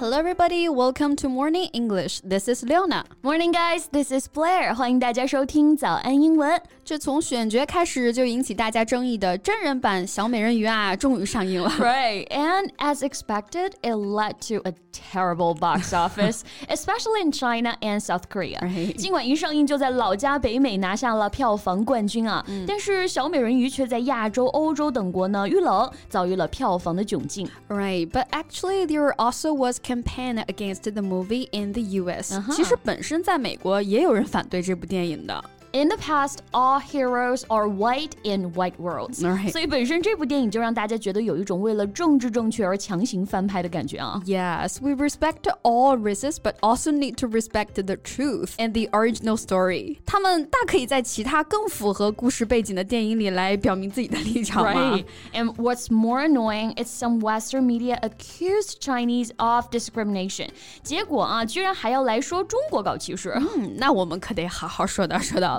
Hello, everybody. Welcome to Morning English. This is Leona. Morning, guys. This is Blair. 欢迎大家收听早安英文。这从选角开始就引起大家争议的真人版小美人鱼啊，终于上映了。Right, and as expected, it led to a terrible box office, especially in China and South Korea. 尽管一上映就在老家北美拿下了票房冠军啊，但是小美人鱼却在亚洲、欧洲等国呢遇冷，遭遇了票房的窘境。Right, but actually there also was campaign against the movie in the U.S. 其实本身 真在美国也有人反对这部电影的。In the past, all heroes are white in white worlds. Right. 所以本身这部电影就让大家觉得有一种为了政治正确而强行翻拍的感觉啊。Yes, we respect all races, but also need to respect the truth and the original story. 他们大可以在其他更符合故事背景的电影里来表明自己的立场嘛。 Right. And what's more annoying is some Western media accused Chinese of discrimination. 结果啊，居然还要来说中国搞歧视。嗯，那我们可得好好说道说道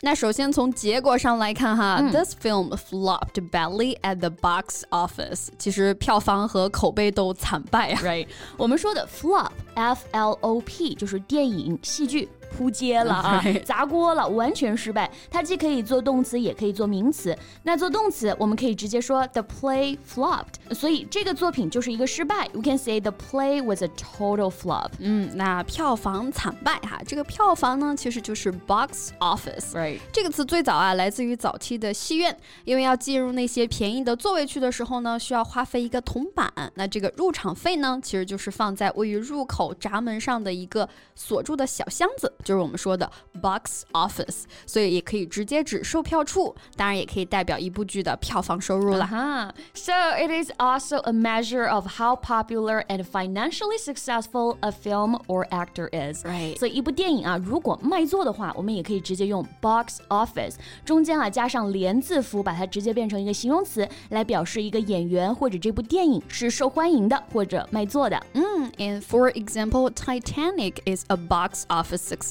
那首先从结果上来看哈、t h i s film flopped badly at the box office。其实票房和口碑都惨败啊。Right，我们说的 flop，F L O P 就是电影、戏剧扑街了啊 砸锅了，完全失败。它既可以做动词，也可以做名词。那做动词，我们可以直接说 the play flopped，所以这个作品就是一个失败。We can say the play was a total flop。嗯，那票房惨败哈，这个票房呢其实就是 box office。Right，这个词最早啊来自于早期的戏院，因为要进入那些便宜的座位区的时候呢，需要花费一个铜板。那这个入场费呢，其实就是放在位于入口闸门上的一个锁住的小箱子，就是我们说的 box office。所以也可以直接指售票处，当然也可以代表一部剧的票房收入了。 Uh-huh. So it is also a measure of how popular and financially successful a film or actor is. Right. 所以一部电影啊，如果卖座的话，我们也可以直接用 box office，中间啊加上连字符，把它直接变成一个形容词，来表示一个演员或者这部电影是受欢迎的或者卖座的。嗯，and for example, Titanic is a box office success.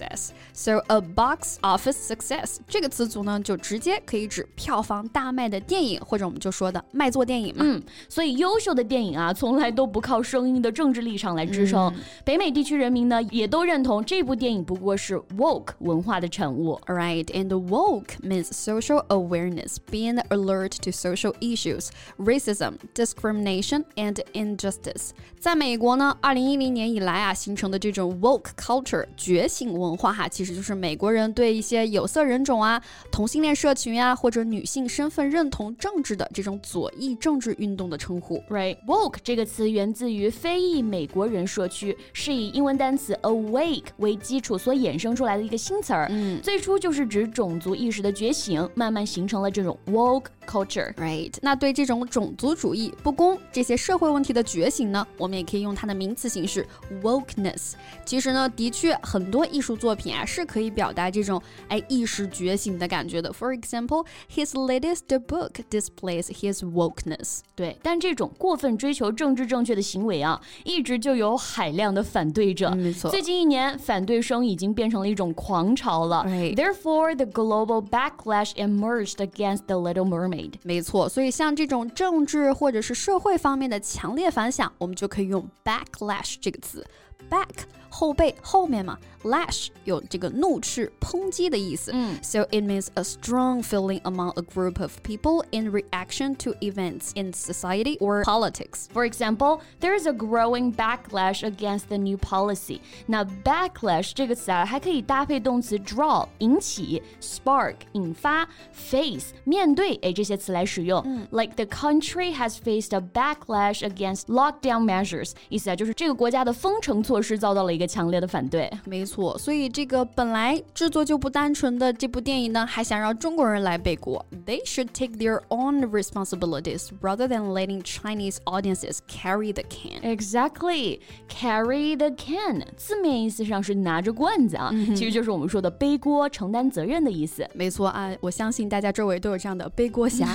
So a box office success 这个词组呢，就直接可以指票房大卖的电影，或者我们就说的卖座电影嘛。嗯，所以优秀的电影啊，从来都不靠生硬的政治立场来支撑。北美地区人民呢，也都认同这部电影不过是 woke 文化的产物。 Right, and woke means social awareness, being alert to social issues, racism, discrimination, and injustice. 在美国呢，二零一零年以来啊，形成的这种 woke culture 觉醒文 化哈，其实就是美国人对一些有色人种啊、同性恋社群啊，或者女性身份认同政治的这种左翼政治运动的称呼。Right, woke 这个词源自于非裔美国人社区，是以英文单词 awake 为基础所衍生出来的一个新词儿。嗯最初就是指种族意识的觉醒，慢慢形成了这种 woke culture。Right，那对这种种族主义、不公这些社会问题的觉醒呢，我们也可以用它的名词形式 wokeness。其实呢，的确很多艺术作品啊是可以表达这种哎意识觉醒的感觉的。For example, his latest book displays his wokeness。对，但这种过分追求政治正确的行为啊，一直就有海量的反对者。嗯没错最近一年，反对声已经变成了一种狂潮了。Therefore, the global backlash emerged against The Little Mermaid. 没错，所以像这种政治或者是社会方面的强烈反响，我们就可以用 backlash 这个词。back 后背后面嘛，lash 有这个怒斥、抨击的意思。嗯 So it means a strong feeling among a group of people in reaction to events in society or politics. For example, there is a growing backlash against the new policy. 那 backlash 这个词啊，还可以搭配动词 draw 引起，spark 引发，face 面对，哎这些词来使用。Like the country has faced a backlash against lockdown measures，意思啊就是这个国家的封城措 措施遭到了一个 强烈的反对。没错，所以这个本来制作就不单纯的这部电影呢，还想让中国人来背锅。They should take their own responsibilities rather than letting Chinese audiences carry the can. Exactly, carry the can，字面意思上是拿着罐子啊，其实就是我们说的背锅、承担责任的意思。没错啊，我相信大家周围都有这样的背锅侠，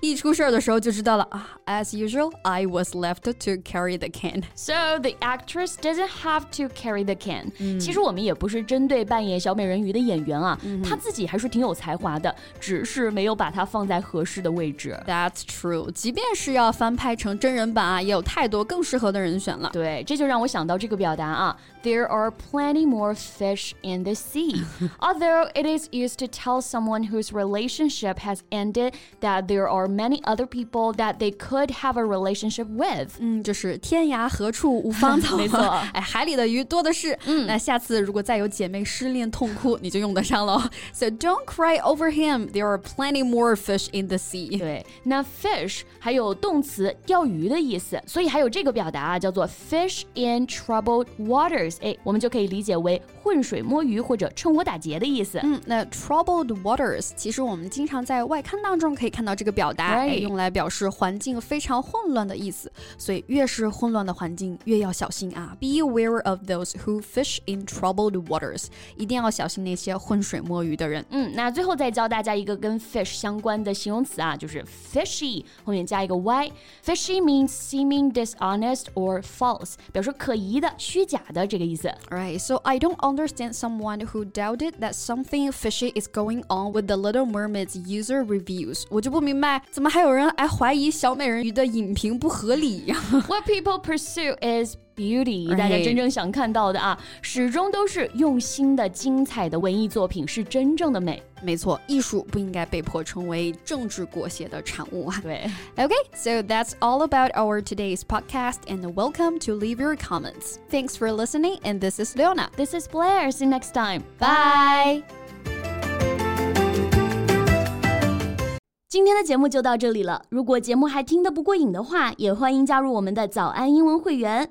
一出事儿的时候就知道了啊。As usual, I was left to carry the can. So the actress doesn't have to carry the can. 其实我们也不是针对扮演小美人鱼的演员啊，她自己还是挺有才华的，只是没有把它放在合适的位置。That's true. 即便是要翻拍成真人版啊，也有太多更适合的人选了。对，这就让我想到这个表达啊，There are plenty more fish in the sea. Although it is used to tell someone whose relationship has ended that there are many other people that they could have a relationship with. 嗯，就是天涯何处无芳草。没错，哎，海里的鱼 多的是。嗯，那下次如果再有姐妹失恋痛哭，你就用得上喽。So don't cry over him. There are plenty more fish in the sea. 对，那 fish 还有动词钓鱼的意思，所以还有这个表达啊，叫做 fish in troubled waters。哎，我们就可以理解为浑水摸鱼或者趁火打劫的意思。嗯，那 troubled waters 其实我们经常在外刊当中可以看到这个表达，哎，用来表示环境非常混乱的意思。所以越是混乱的环境，越要小心啊。Be aware of those who fish in troubled waters，一定要小心那些浑水摸鱼的人。嗯，那最后再教大家一个跟 fish 相关的形容词啊，就是 fishy 后面加一个 y。Fishy means seeming dishonest or false，表示可疑的、虚假的这个意思。Right, so I don't understand someone who doubted that something fishy is going on with the Little Mermaid's user reviews。我就不明白，怎么还有人还怀疑小美人鱼的影评不合理？What people pursue is beauty，大家真正想看到的啊，始终都是用心的、精彩的文艺作品是真正的美。没错，艺术不应该被迫成为政治裹挟的产物啊。对，Okay, so that's all about our today's podcast, and welcome to leave your comments. Thanks for listening, and this is Leona. This is Blair. See you next time. Bye. 今天的节目就到这里了。如果节目还听得不过瘾的话，也欢迎加入我们的早安英文会员。